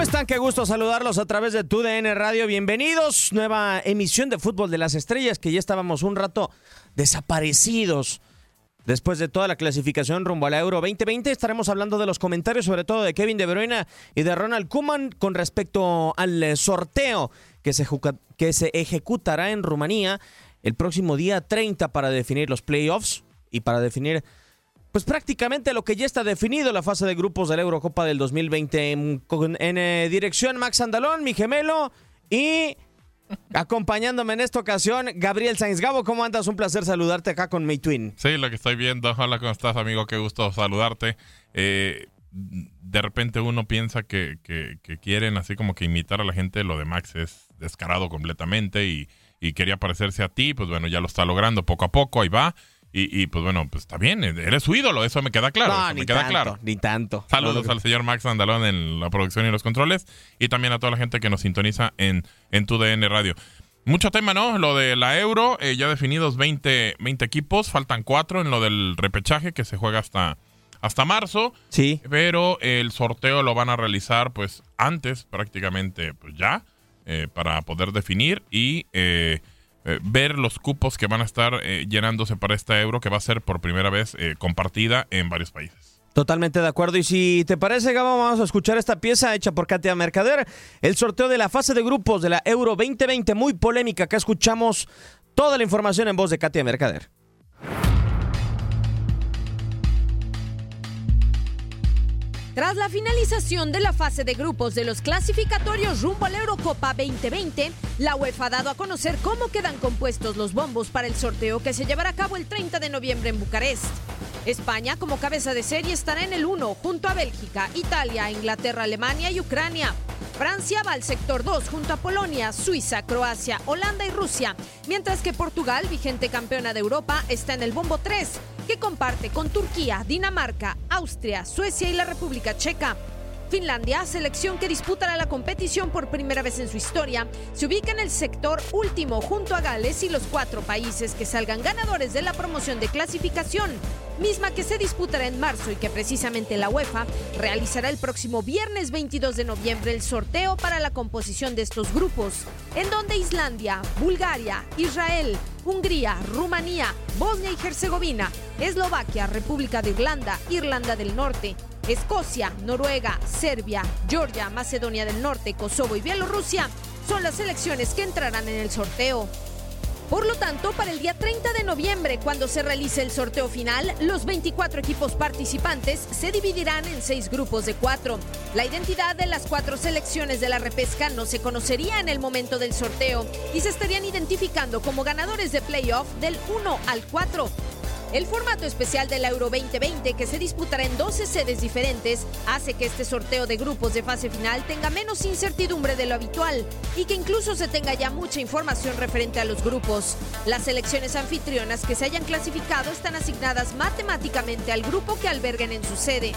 ¿Cómo están? Qué gusto saludarlos a través de TUDN Radio. Bienvenidos. Nueva emisión de Fútbol de las Estrellas, que ya estábamos un rato desaparecidos. Después de toda la clasificación rumbo a la Euro 2020, estaremos hablando de los comentarios, sobre todo de Kevin De Bruyne y de Ronald Koeman con respecto al eh, sorteo que se, que se ejecutará en Rumanía el próximo día 30 para definir los playoffs y para definir pues prácticamente lo que ya está definido la fase de grupos de la Eurocopa del 2020 en, en, eh, dirección Max Andalón, mi gemelo y acompañándome en esta ocasión Gabriel Sainz Gabo, ¿cómo andas? Un placer saludarte acá con mi twin. Sí, lo que estoy viendo. Hola, ¿cómo estás, amigo? Qué gusto saludarte. Eh, de repente uno piensa que, que- que quieren así como que imitar a la gente. Lo de Max es descarado completamente y, y quería parecerse a ti. Pues bueno, ya lo está logrando poco a poco. Ahí va. Y, y, pues bueno, pues está bien. Eres su ídolo. Eso me queda claro. no, ni me queda tanto, claro. ni tanto. Saludos no, al señor Max Andalón en la producción y los controles y también a toda la gente que nos sintoniza en, en tu DN Radio. Mucho tema, ¿no? Lo de la Euro, eh, ya definidos 20, 20 equipos, faltan 4 en lo del repechaje que se juega hasta, hasta marzo. Sí. Pero el sorteo lo van a realizar pues antes prácticamente pues ya eh, para poder definir y eh, eh, ver los cupos que van a estar eh, llenándose para esta Euro que va a ser por primera vez eh, compartida en varios países. Totalmente de acuerdo. Y si te parece, Gabo, vamos a escuchar esta pieza hecha por Katia Mercader. El sorteo de la fase de grupos de la Euro 2020, muy polémica. Acá escuchamos toda la información en voz de Katia Mercader. Tras la finalización de la fase de grupos de los clasificatorios rumbo a la Eurocopa 2020, la UEFA ha dado a conocer cómo quedan compuestos los bombos para el sorteo que se llevará a cabo el 30 de noviembre en Bucarest. España, como cabeza de serie, estará en el 1 junto a Bélgica, Italia, Inglaterra, Alemania y Ucrania. Francia va al sector 2 junto a Polonia, Suiza, Croacia, Holanda y Rusia, mientras que Portugal, vigente campeona de Europa, está en el bombo 3, que comparte con Turquía, Dinamarca, Austria, Suecia y la República Checa. Finlandia, selección que disputará la competición por primera vez en su historia, se ubica en el sector último junto a Gales y los cuatro países que salgan ganadores de la promoción de clasificación, misma que se disputará en marzo y que precisamente la UEFA realizará el próximo viernes 22 de noviembre el sorteo para la composición de estos grupos, en donde Islandia, Bulgaria, Israel, Hungría, Rumanía, Bosnia y Herzegovina, Eslovaquia, República de Irlanda, Irlanda del Norte, Escocia, Noruega, Serbia, Georgia, Macedonia del Norte, Kosovo y Bielorrusia son las selecciones que entrarán en el sorteo. Por lo tanto, para el día 30 de noviembre, cuando se realice el sorteo final, los 24 equipos participantes se dividirán en seis grupos de cuatro. La identidad de las cuatro selecciones de la repesca no se conocería en el momento del sorteo y se estarían identificando como ganadores de playoff del 1 al 4. El formato especial del Euro 2020, que se disputará en 12 sedes diferentes, hace que este sorteo de grupos de fase final tenga menos incertidumbre de lo habitual y que incluso se tenga ya mucha información referente a los grupos. Las selecciones anfitrionas que se hayan clasificado están asignadas matemáticamente al grupo que alberguen en su sede.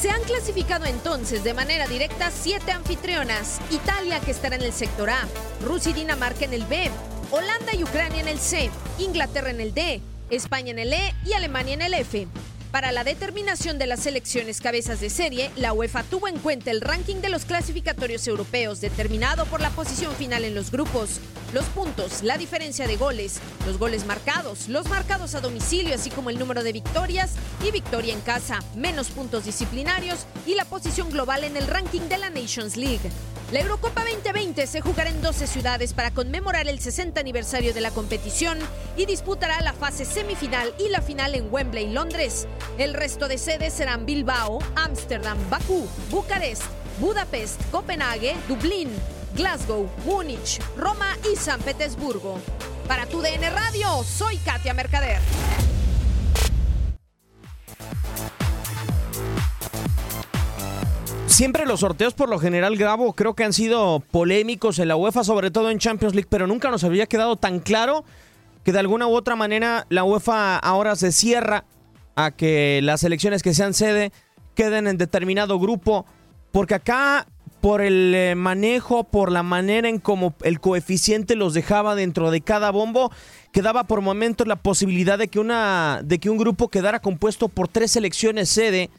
Se han clasificado entonces de manera directa siete anfitrionas, Italia que estará en el sector A, Rusia y Dinamarca en el B, Holanda y Ucrania en el C, Inglaterra en el D, España en el E y Alemania en el F. Para la determinación de las selecciones cabezas de serie, la UEFA tuvo en cuenta el ranking de los clasificatorios europeos determinado por la posición final en los grupos, los puntos, la diferencia de goles, los goles marcados, los marcados a domicilio, así como el número de victorias y victoria en casa, menos puntos disciplinarios y la posición global en el ranking de la Nations League. La Eurocopa 2020 se jugará en 12 ciudades para conmemorar el 60 aniversario de la competición y disputará la fase semifinal y la final en Wembley, Londres. El resto de sedes serán Bilbao, Ámsterdam, Bakú, Bucarest, Budapest, Copenhague, Dublín, Glasgow, Múnich, Roma y San Petersburgo. Para tu DN Radio, soy Katia Mercader. Siempre los sorteos por lo general, Grabo, creo que han sido polémicos en la UEFA, sobre todo en Champions League, pero nunca nos había quedado tan claro que de alguna u otra manera la UEFA ahora se cierra a que las selecciones que sean sede queden en determinado grupo, porque acá por el eh, manejo, por la manera en cómo el coeficiente los dejaba dentro de cada bombo, quedaba por momentos la posibilidad de que una de que un grupo quedara compuesto por tres selecciones sede.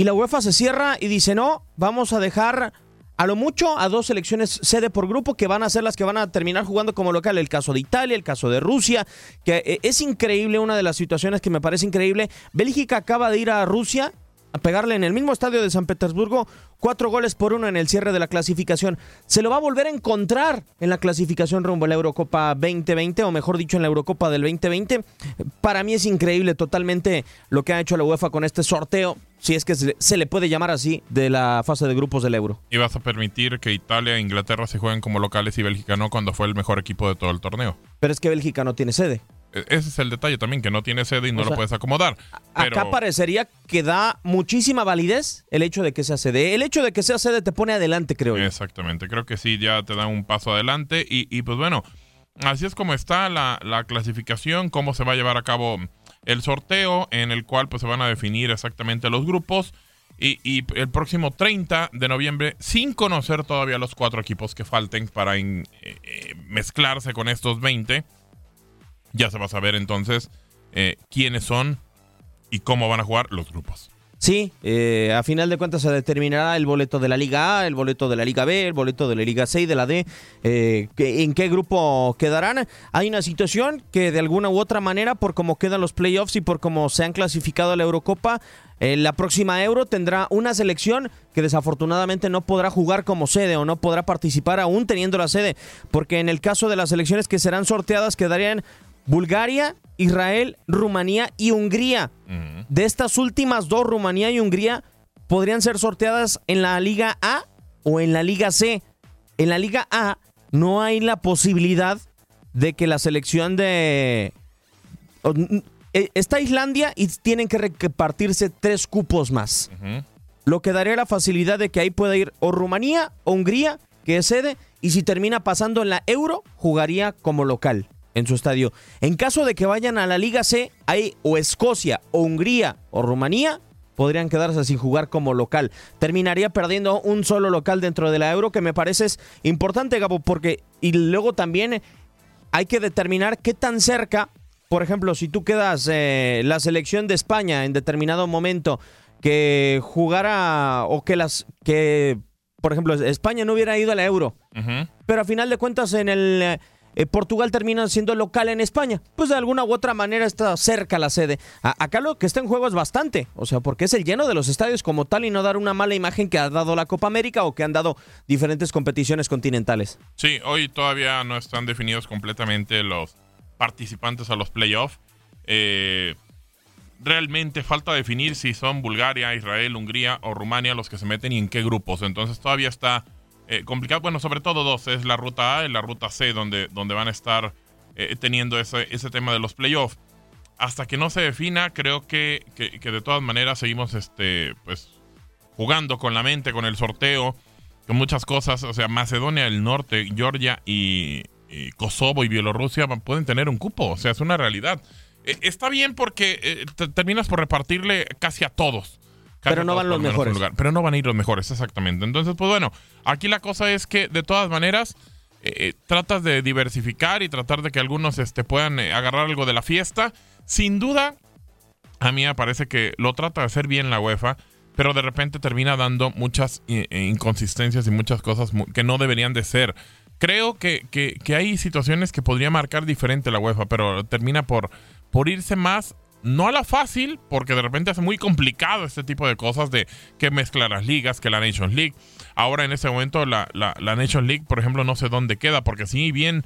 Y la UEFA se cierra y dice, no, vamos a dejar a lo mucho a dos selecciones sede por grupo que van a ser las que van a terminar jugando como local. El caso de Italia, el caso de Rusia, que eh, es increíble, una de las situaciones que me parece increíble. Bélgica acaba de ir a Rusia a pegarle en el mismo estadio de San Petersburgo cuatro goles por uno en el cierre de la clasificación. Se lo va a volver a encontrar en la clasificación rumbo a la Eurocopa 2020, o mejor dicho, en la Eurocopa del 2020. Para mí es increíble totalmente lo que ha hecho la UEFA con este sorteo, si es que se, se le puede llamar así, de la fase de grupos del Euro. Y vas a permitir que Italia e Inglaterra se jueguen como locales y Bélgica no cuando fue el mejor equipo de todo el torneo. Pero es que Bélgica no tiene sede. E- Ese es el detalle también, que no tiene sede y no O sea, lo puedes acomodar. Pero Acá parecería que da muchísima validez el hecho de que sea sede. El hecho de que sea sede te pone adelante, creo yo. Exactamente, creo que sí, ya te da un paso adelante. Y, y, pues bueno, así es como está la, la clasificación, cómo se va a llevar a cabo el sorteo, en el cual pues se van a definir exactamente los grupos. Y, y el próximo 30 de noviembre, sin conocer todavía los cuatro equipos que falten para in- eh, eh, mezclarse con estos 20, ya se va a saber entonces eh, quiénes son y cómo van a jugar los grupos. Sí, eh, a final de cuentas se determinará el boleto de la Liga A, el boleto de la Liga B, el boleto de la Liga C y de la D, eh, en qué grupo quedarán. Hay una situación que de alguna u otra manera, por cómo quedan los playoffs y por cómo se han clasificado a la Eurocopa, eh, la próxima Euro tendrá una selección que desafortunadamente no podrá jugar como sede o no podrá participar aún teniendo la sede, porque en el caso de las selecciones que serán sorteadas quedarían Bulgaria, Israel, Rumanía y Hungría. De estas últimas dos, Rumanía y Hungría, podrían ser sorteadas en la Liga A o en la Liga C. En la Liga A no hay la posibilidad de que la selección de... eh, Está Islandia y tienen que repartirse tres cupos más. Lo que daría la facilidad de que ahí pueda ir o Rumanía o Hungría, que es sede, y si termina pasando en la Euro, jugaría como local en su estadio. En caso de que vayan a la Liga C, hay o Escocia o Hungría o Rumanía, podrían quedarse sin jugar como local. Terminaría perdiendo un solo local dentro de la Euro, que me parece es importante, Gabo, porque y luego también hay que determinar qué tan cerca, por ejemplo, si tú quedas eh, la selección de España en determinado momento que jugara o que las que por ejemplo España no hubiera ido a la Euro, pero a final de cuentas en el eh, Portugal termina siendo local en España. Pues de alguna u otra manera está cerca la sede. A- acá lo que está en juego es bastante, o sea, porque es el lleno de los estadios como tal y no dar una mala imagen que ha dado la Copa América o que han dado diferentes competiciones continentales. Sí, hoy todavía no están definidos completamente los participantes a los playoffs. Eh, realmente falta definir si son Bulgaria, Israel, Hungría o Rumania los que se meten y en qué grupos. Entonces todavía está eh, complicado. Bueno, sobre todo dos, es la ruta A y la ruta C donde, donde van a estar eh, teniendo ese, ese tema de los playoffs. Hasta que no se defina, creo que, que- de todas maneras seguimos este, pues, jugando con la mente, con el sorteo, con muchas cosas. O sea, Macedonia del Norte, Georgia y, Kosovo y Bielorrusia pueden tener un cupo. O sea, es una realidad. Eh, está bien porque te- terminas por repartirle casi a todos. Pero no van los mejores. lugar. Pero no van a ir los mejores, exactamente. Entonces, pues bueno, aquí la cosa es que de todas maneras eh, eh, tratas de diversificar y tratar de que algunos este, puedan eh, agarrar algo de la fiesta. Sin duda, a mí me parece que lo trata de hacer bien la UEFA, pero de repente termina dando muchas eh, inconsistencias y muchas cosas que no deberían de ser. Creo que, que- que hay situaciones que podría marcar diferente la UEFA, pero termina por, por irse más, no a la fácil, porque de repente es muy complicado este tipo de cosas de que mezcla las ligas, que la Nations League. Ahora en ese momento la, la, la Nations League, por ejemplo, no sé dónde queda, porque si bien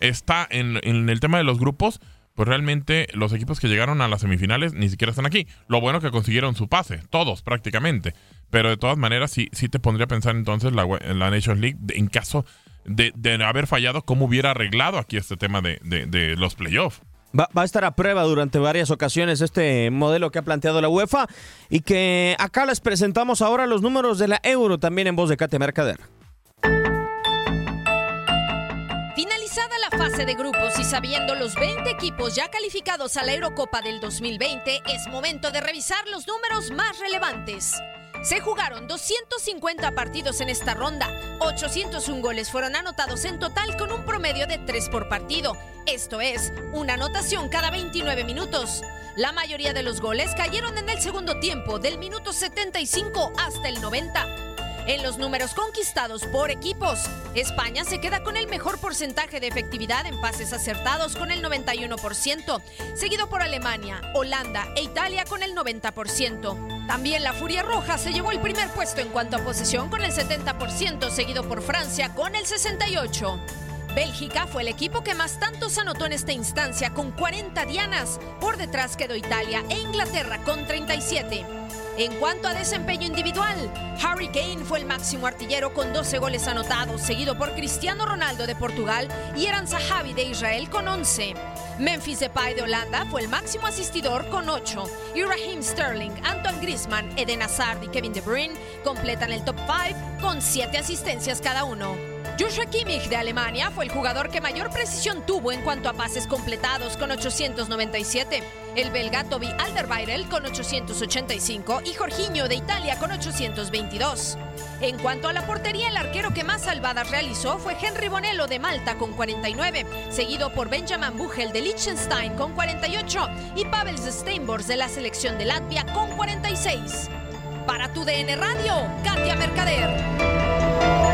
está en, en el tema de los grupos, pues realmente los equipos que llegaron a las semifinales ni siquiera están aquí. Lo bueno que consiguieron su pase, todos prácticamente. Pero de todas maneras, sí, sí te pondría a pensar entonces la, la Nations League, en caso de, de haber fallado, cómo hubiera arreglado aquí este tema de, de- de los playoffs. Va, a estar a prueba durante varias ocasiones este modelo que ha planteado la UEFA y que acá les presentamos ahora los números de la Euro también en voz de Kate Mercader. Finalizada la fase de grupos y sabiendo los 20 equipos ya calificados a la Eurocopa del 2020, es momento de revisar los números más relevantes. Se jugaron 250 partidos en esta ronda, 801 goles fueron anotados en total con un promedio de 3 por partido, esto es, una anotación cada 29 minutos. La mayoría de los goles cayeron en el segundo tiempo, del minuto 75 hasta el 90. En los números conquistados por equipos, España se queda con el mejor porcentaje de efectividad en pases acertados con el 91%, seguido por Alemania, Holanda e Italia con el 90%. También la Furia Roja se llevó el primer puesto en cuanto a posesión con el 70%, seguido por Francia con el 68%. Bélgica fue el equipo que más tantos anotó en esta instancia con 40 dianas. Por detrás quedó Italia e Inglaterra con 37. En cuanto a desempeño individual, Harry Kane fue el máximo artillero con 12 goles anotados, seguido por Cristiano Ronaldo de Portugal y Eran Zahavi de Israel con 11. Memphis Depay de Holanda fue el máximo asistidor con 8 y Raheem Sterling, Antoine Griezmann, Eden Hazard y Kevin De Bruyne completan el top 5 con 7 asistencias cada uno. Joshua Kimmich de Alemania fue el jugador que mayor precisión tuvo en cuanto a pases completados con 897. El belga Toby Alderweireld con 885 y Jorginho de Italia con 822. En cuanto a la portería, el arquero que más salvadas realizó fue Henry Bonello de Malta con 49, seguido por Benjamin Buchel de Liechtenstein con 48 y Pavel Steinbors de la selección de Latvia con 46. Para tu DN Radio, Katia Mercader.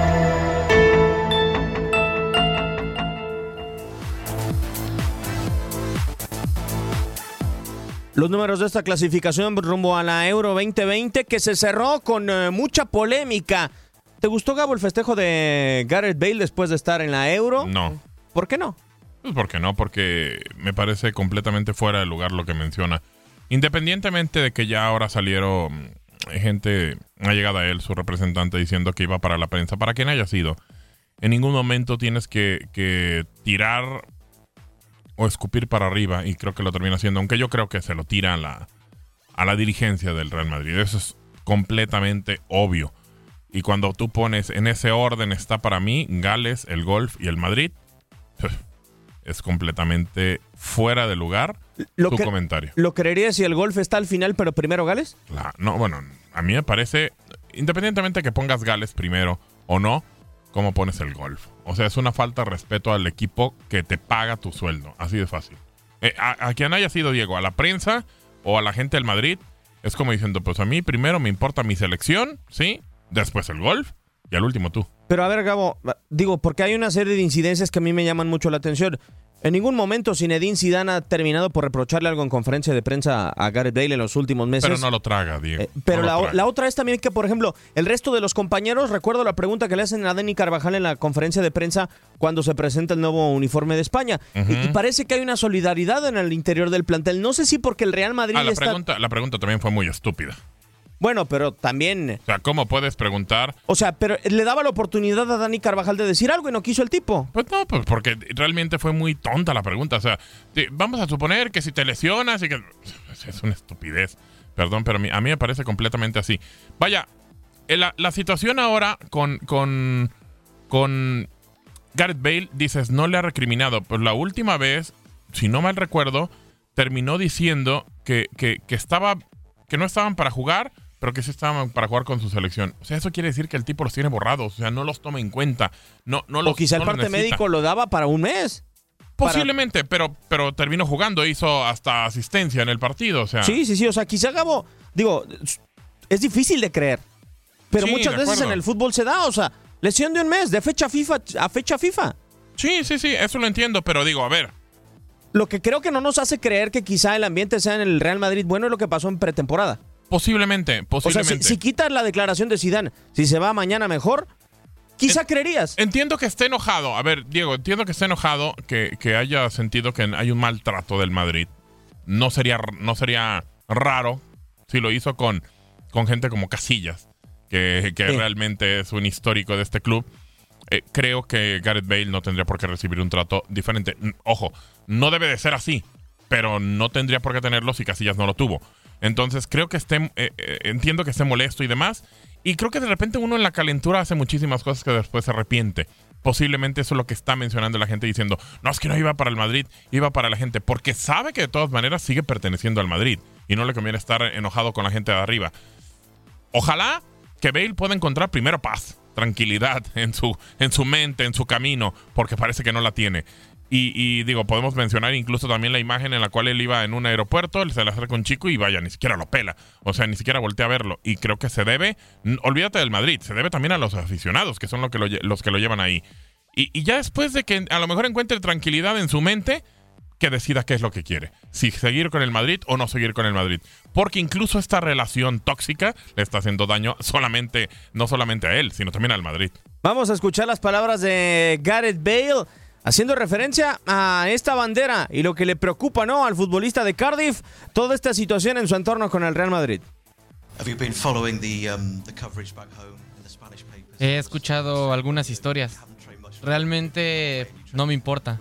Los números de esta clasificación rumbo a la Euro 2020 que se cerró con eh, mucha polémica. ¿Te gustó, Gabo, el festejo de Gareth Bale después de estar en la Euro? No. ¿Por qué no? Pues ¿por qué no? Porque me parece completamente fuera de lugar lo que menciona. Independientemente de que ya ahora salieron mm, gente, ha llegado a él, su representante, diciendo que iba para la prensa, para quien haya sido. En ningún momento tienes que, que tirar o escupir para arriba, y creo que lo termina haciendo, aunque yo creo que se lo tira a la, a la dirigencia del Real Madrid. Eso es completamente obvio. Y cuando tú pones en ese orden está para mí Gales, el Golf y el Madrid, es completamente fuera de lugar Lo tu comentario. ¿Lo creerías si el golf está al final, pero primero Gales? La- no, bueno, a mí me parece, independientemente que pongas Gales primero o no, cómo pones el golf. O sea, es una falta de respeto al equipo que te paga tu sueldo. Así de fácil. Eh, a, a quien haya sido Diego, a la prensa o a la gente del Madrid, es como diciendo, pues a mí primero me importa mi selección, ¿sí? Después el golf y al último tú. Pero a ver, Gabo, digo, porque hay una serie de incidencias que a mí me llaman mucho la atención. En ningún momento Zinedine Zidane ha terminado por reprocharle algo en conferencia de prensa a Gareth Bale en los últimos meses. Pero no lo traga, Diego. Eh, pero No la, traga. la otra es también que, por ejemplo, el resto de los compañeros, recuerdo la pregunta que le hacen a Dani Carvajal en la conferencia de prensa cuando se presenta el nuevo uniforme de España. Y parece que hay una solidaridad en el interior del plantel. No sé si porque el Real Madrid Ah, la está... pregunta, la pregunta también fue muy estúpida. Bueno, pero también... O sea, ¿cómo puedes preguntar? O sea, pero le daba la oportunidad a Dani Carvajal de decir algo y no quiso el tipo. Pues no, pues porque realmente fue muy tonta la pregunta. O sea, vamos a suponer que si te lesionas y que... Es una estupidez. Perdón, pero a mí, a mí me parece completamente así. Vaya, eh, la, la situación ahora con, con, con Gareth Bale, dices, no le ha recriminado. Pues la última vez, si no mal recuerdo, terminó diciendo que, que, que estaba, que no estaban para jugar, pero que sí estaban para jugar con su selección. O sea, eso quiere decir que el tipo los tiene borrados. O sea, no los toma en cuenta. No, no o los, quizá el no parte médico lo daba para un mes. Posiblemente, pero, pero terminó jugando, hizo hasta asistencia en el partido. O sea, Sí, sí, sí. O sea, quizá Gabo, digo, es difícil de creer. Pero Sí, muchas veces en el fútbol se da, o sea, lesión de un mes, de fecha FIFA a fecha FIFA. sí, sí, sí, eso lo entiendo, pero digo, a ver, Lo que creo que no nos hace creer que quizá el ambiente sea en el Real Madrid bueno es lo que pasó en pretemporada. Posiblemente, O sea, posiblemente. si, si quitas la declaración de Zidane, si se va mañana mejor, quizá creerías. Entiendo que esté enojado. A ver, Diego, entiendo que esté enojado, que, que haya sentido que hay un maltrato del Madrid. No sería, no sería raro si lo hizo con, con gente como Casillas, que, que Sí. realmente es un histórico de este club. Eh, creo que Gareth Bale no tendría por qué recibir un trato diferente. Ojo, no debe de ser así, pero no tendría por qué tenerlo si Casillas no lo tuvo. Entonces creo que eh, eh, entiendo que esté molesto y demás. Y creo que de repente uno en la calentura hace muchísimas cosas que después se arrepiente. Posiblemente eso es lo que está mencionando la gente diciendo, no, es que no iba para el Madrid, iba para la gente, porque sabe que de todas maneras sigue perteneciendo al Madrid y no le conviene estar enojado con la gente de arriba. Ojalá que Bale pueda encontrar primero paz, tranquilidad en su, en su mente, en su camino, porque parece que no la tiene. Y, digo, podemos mencionar incluso también la imagen en la cual él iba en un aeropuerto, él se le acerca un chico y vaya, ni siquiera lo pela. O sea, ni siquiera voltea a verlo. Y creo que se debe, olvídate del Madrid, se debe también a los aficionados, que son lo que los que lo llevan ahí. Y, y ya después de que a lo mejor encuentre tranquilidad en su mente, que decida qué es lo que quiere. Si seguir con el Madrid o no seguir con el Madrid. Porque incluso esta relación tóxica le está haciendo daño solamente, no solamente a él, sino también al Madrid. Vamos a escuchar las palabras de Gareth Bale haciendo referencia a esta bandera y lo que le preocupa, ¿no? Al futbolista de Cardiff, toda esta situación en su entorno con el Real Madrid. Um? He escuchado algunas historias. Realmente no me importa.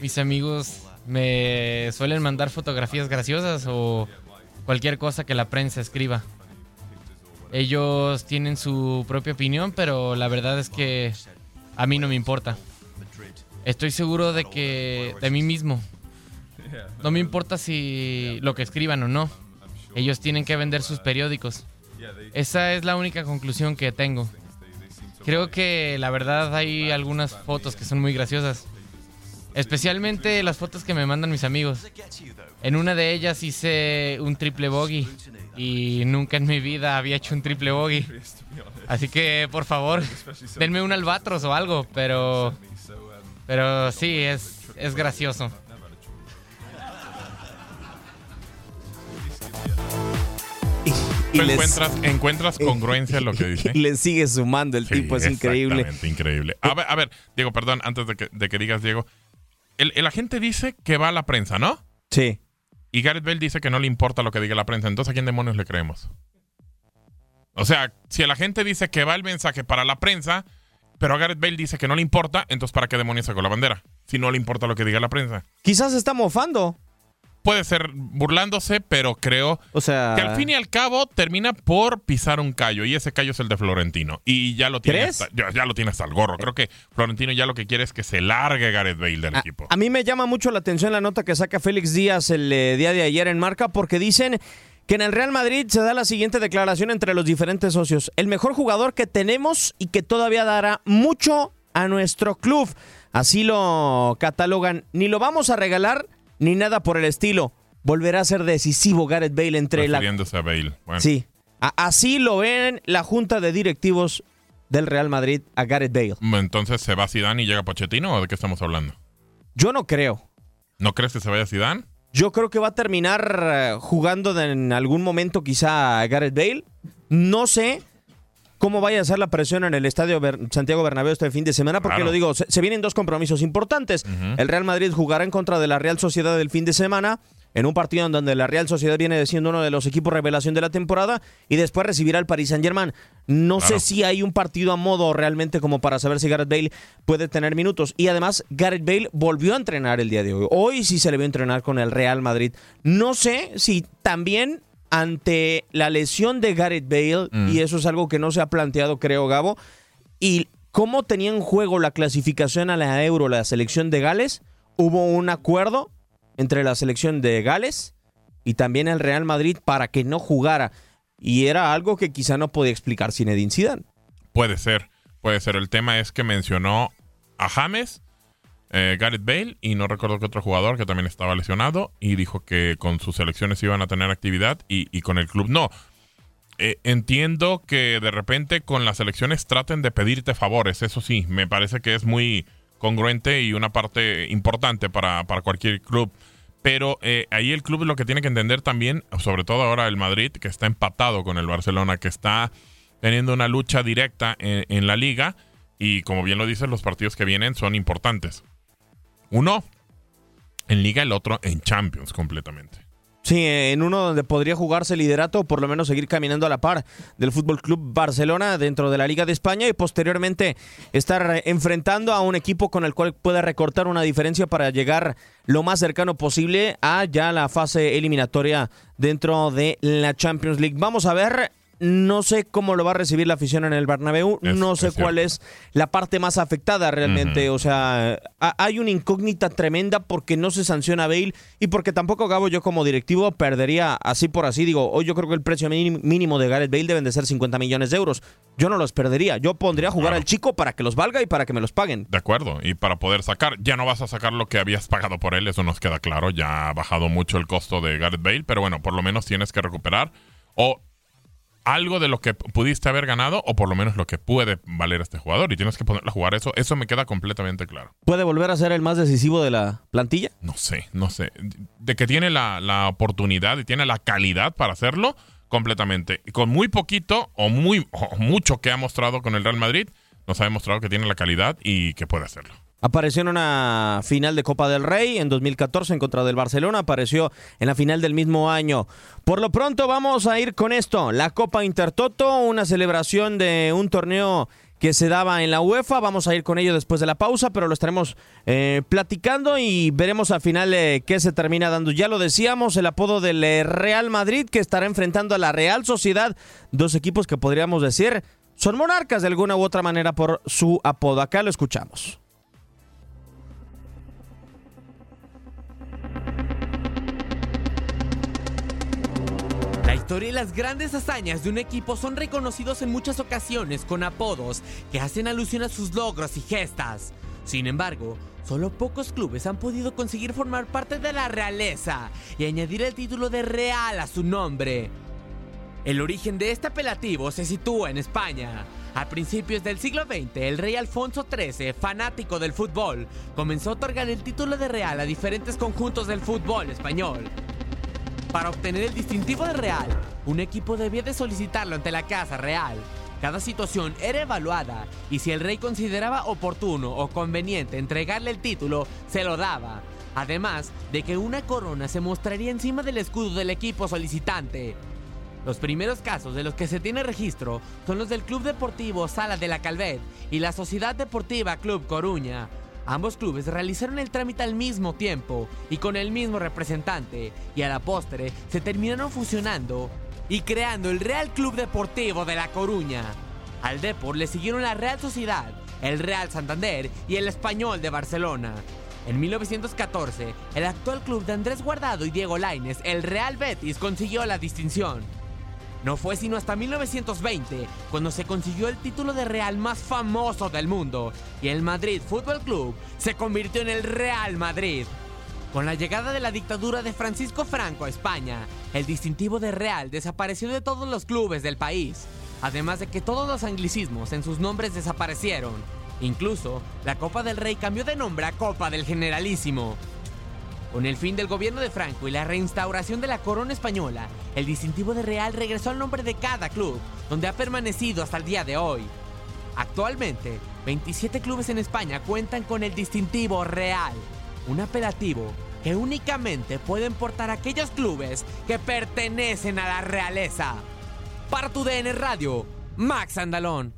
Mis amigos me suelen mandar fotografías graciosas o cualquier cosa que la prensa escriba. Ellos tienen su propia opinión, pero la verdad es que a mí no me importa. Estoy seguro de que de mí mismo. No me importa si lo que escriban o no. Ellos tienen que vender sus periódicos. Esa es la única conclusión que tengo. Creo que la verdad hay algunas fotos que son muy graciosas. Especialmente las fotos que me mandan mis amigos. En una de ellas hice un triple bogey y nunca en mi vida había hecho un triple bogey. Así que por favor, denme un albatros o algo, pero pero sí es es gracioso. ¿Tú les- encuentras, encuentras congruencia en lo que dice? Y le sigue sumando el Sí, tipo, es increíble. Increíble. A ver, a ver, Diego, perdón, antes de que, de que digas, Diego. El, el agente dice que va a la prensa, ¿no? Sí. Y Gareth Bale dice que no le importa lo que diga la prensa. Entonces, ¿a quién demonios le creemos? O sea, si el agente dice que va el mensaje para la prensa, pero a Gareth Bale dice que no le importa, entonces ¿para qué demonios sacó la bandera? Si no le importa lo que diga la prensa. Quizás está mofando. puede ser burlándose, pero creo O sea, que al fin y al cabo termina por pisar un callo y ese callo es el de Florentino y ya lo tiene hasta, ya, ya lo tiene hasta el gorro. Creo que Florentino ya lo que quiere es que se largue Gareth Bale del equipo. A mí me llama mucho la atención la nota que saca Félix Díaz el eh, día de ayer en Marca porque dicen que en el Real Madrid se da la siguiente declaración entre los diferentes socios. El mejor jugador que tenemos y que todavía dará mucho a nuestro club. Así lo catalogan. Ni lo vamos a regalar ni nada por el estilo. Volverá a ser decisivo Gareth Bale entre la... a Bale. Bueno, Sí. A- así lo ven la junta de directivos del Real Madrid a Gareth Bale. Entonces se va Zidane y llega Pochettino o de qué estamos hablando? Yo no creo. ¿No crees que se vaya Zidane? Yo creo que va a terminar eh, jugando en algún momento quizá Gareth Bale. No sé cómo vaya a ser la presión en el estadio Santiago Bernabéu este fin de semana, porque Claro. lo digo, se, se vienen dos compromisos importantes. El Real Madrid jugará en contra de la Real Sociedad del fin de semana, en un partido en donde la Real Sociedad viene siendo uno de los equipos revelación de la temporada, y después recibirá al Paris Saint-Germain. No Claro. sé si hay un partido a modo realmente como para saber si Gareth Bale puede tener minutos. Y además, Gareth Bale volvió a entrenar el día de hoy. Hoy sí se le vio entrenar con el Real Madrid. No sé si también ante la lesión de Gareth Bale, Mm. y eso es algo que no se ha planteado, creo, Gabo, y cómo tenía en juego la clasificación a la Euro, la selección de Gales, hubo un acuerdo entre la selección de Gales y también el Real Madrid para que no jugara. Y era algo que quizá no podía explicar Zinedine Zidane. Puede ser, puede ser. El tema es que mencionó a James, eh, Gareth Bale y no recuerdo qué otro jugador que también estaba lesionado y dijo que con sus selecciones iban a tener actividad y, y con el club no. Eh, entiendo que de repente con las selecciones traten de pedirte favores, eso sí, me parece que es muy congruente y una parte importante para, para cualquier club. Pero eh, ahí el club lo que tiene que entender también, sobre todo ahora el Madrid, que está empatado con el Barcelona, que está teniendo una lucha directa en, en la liga y como bien lo dices, los partidos que vienen son importantes. Uno en liga, el otro en Champions completamente. Sí, en uno donde podría jugarse el liderato o por lo menos seguir caminando a la par del Fútbol Club Barcelona dentro de la Liga de España y posteriormente estar enfrentando a un equipo con el cual pueda recortar una diferencia para llegar lo más cercano posible a ya la fase eliminatoria dentro de la Champions League. Vamos a ver. No sé cómo lo va a recibir la afición en el Bernabéu. Es- no sé es cuál es la parte más afectada realmente. O sea, ha- hay una incógnita tremenda porque no se sanciona a Bale y porque tampoco Gabo yo como directivo perdería así por así. Digo, hoy yo creo que el precio mínim- mínimo de Gareth Bale deben de ser 50 millones de euros. Yo no los perdería. Yo pondría a jugar al chico para que los valga y para que me los paguen. De acuerdo, y para poder sacar, ya no vas a sacar lo que habías pagado por él, eso nos queda claro, ya ha bajado mucho el costo de Gareth Bale, pero bueno, por lo menos tienes que recuperar o algo de lo que pudiste haber ganado o por lo menos lo que puede valer este jugador y tienes que ponerlo a jugar eso, eso me queda completamente claro. ¿Puede volver a ser el más decisivo de la plantilla? No sé, no sé, de que tiene la, la oportunidad y tiene la calidad para hacerlo completamente. Con muy poquito o muy o mucho que ha mostrado con el Real Madrid, nos ha demostrado que tiene la calidad y que puede hacerlo. Apareció en una final de Copa del Rey en 2014 en contra del Barcelona, apareció en la final del mismo año. Por lo pronto vamos a ir con esto, la Copa Intertoto, una celebración de un torneo que se daba en la UEFA, vamos a ir con ello después de la pausa, pero lo estaremos eh, platicando y veremos al final eh, qué se termina dando. Ya lo decíamos, el apodo del eh, Real Madrid que estará enfrentando a la Real Sociedad, dos equipos que podríamos decir son monarcas de alguna u otra manera por su apodo. Acá lo escuchamos. Historia y las grandes hazañas de un equipo son reconocidos en muchas ocasiones con apodos que hacen alusión a sus logros y gestas. Sin embargo, solo pocos clubes han podido conseguir formar parte de la realeza y añadir el título de Real a su nombre. El origen de este apelativo se sitúa en España. A principios del siglo XX, el rey Alfonso XIII, fanático del fútbol, comenzó a otorgar el título de Real a diferentes conjuntos del fútbol español. Para obtener el distintivo de Real, un equipo debía de solicitarlo ante la Casa Real. Cada situación era evaluada y si el rey consideraba oportuno o conveniente entregarle el título, se lo daba. Además de que una corona se mostraría encima del escudo del equipo solicitante. Los primeros casos de los que se tiene registro son los del Club Deportivo Sala de la Calvet y la Sociedad Deportiva Club Coruña. Ambos clubes realizaron el trámite al mismo tiempo y con el mismo representante, y a la postre se terminaron fusionando y creando el Real Club Deportivo de La Coruña. Al Depor le siguieron la Real Sociedad, el Real Santander y el Español de Barcelona. En 1914, el actual club de Andrés Guardado y Diego Lainez, el Real Betis, consiguió la distinción. No fue sino hasta 1920 cuando se consiguió el título de Real más famoso del mundo y el Madrid Fútbol Club se convirtió en el Real Madrid. Con la llegada de la dictadura de Francisco Franco a España, el distintivo de Real desapareció de todos los clubes del país, además de que todos los anglicismos en sus nombres desaparecieron. Incluso, la Copa del Rey cambió de nombre a Copa del Generalísimo. Con el fin del gobierno de Franco y la reinstauración de la corona española, el distintivo de Real regresó al nombre de cada club, donde ha permanecido hasta el día de hoy. Actualmente, 27 clubes en España cuentan con el distintivo Real, un apelativo que únicamente pueden portar aquellos clubes que pertenecen a la realeza. Para tu DN Radio, Max Andalón.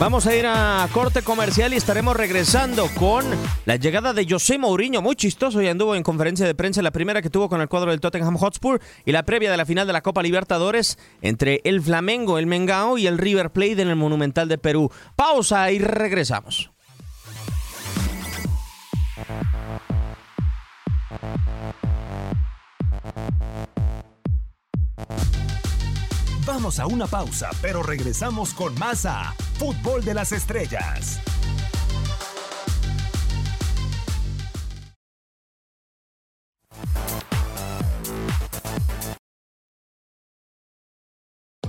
Vamos a ir a corte comercial y estaremos regresando con la llegada de José Mourinho, muy chistoso, y anduvo en conferencia de prensa, la primera que tuvo con el cuadro del Tottenham Hotspur y la previa de la final de la Copa Libertadores entre el Flamengo, el Mengao y el River Plate en el Monumental de Perú. Pausa y regresamos. Vamos a una pausa, pero regresamos con más a Fútbol de las Estrellas.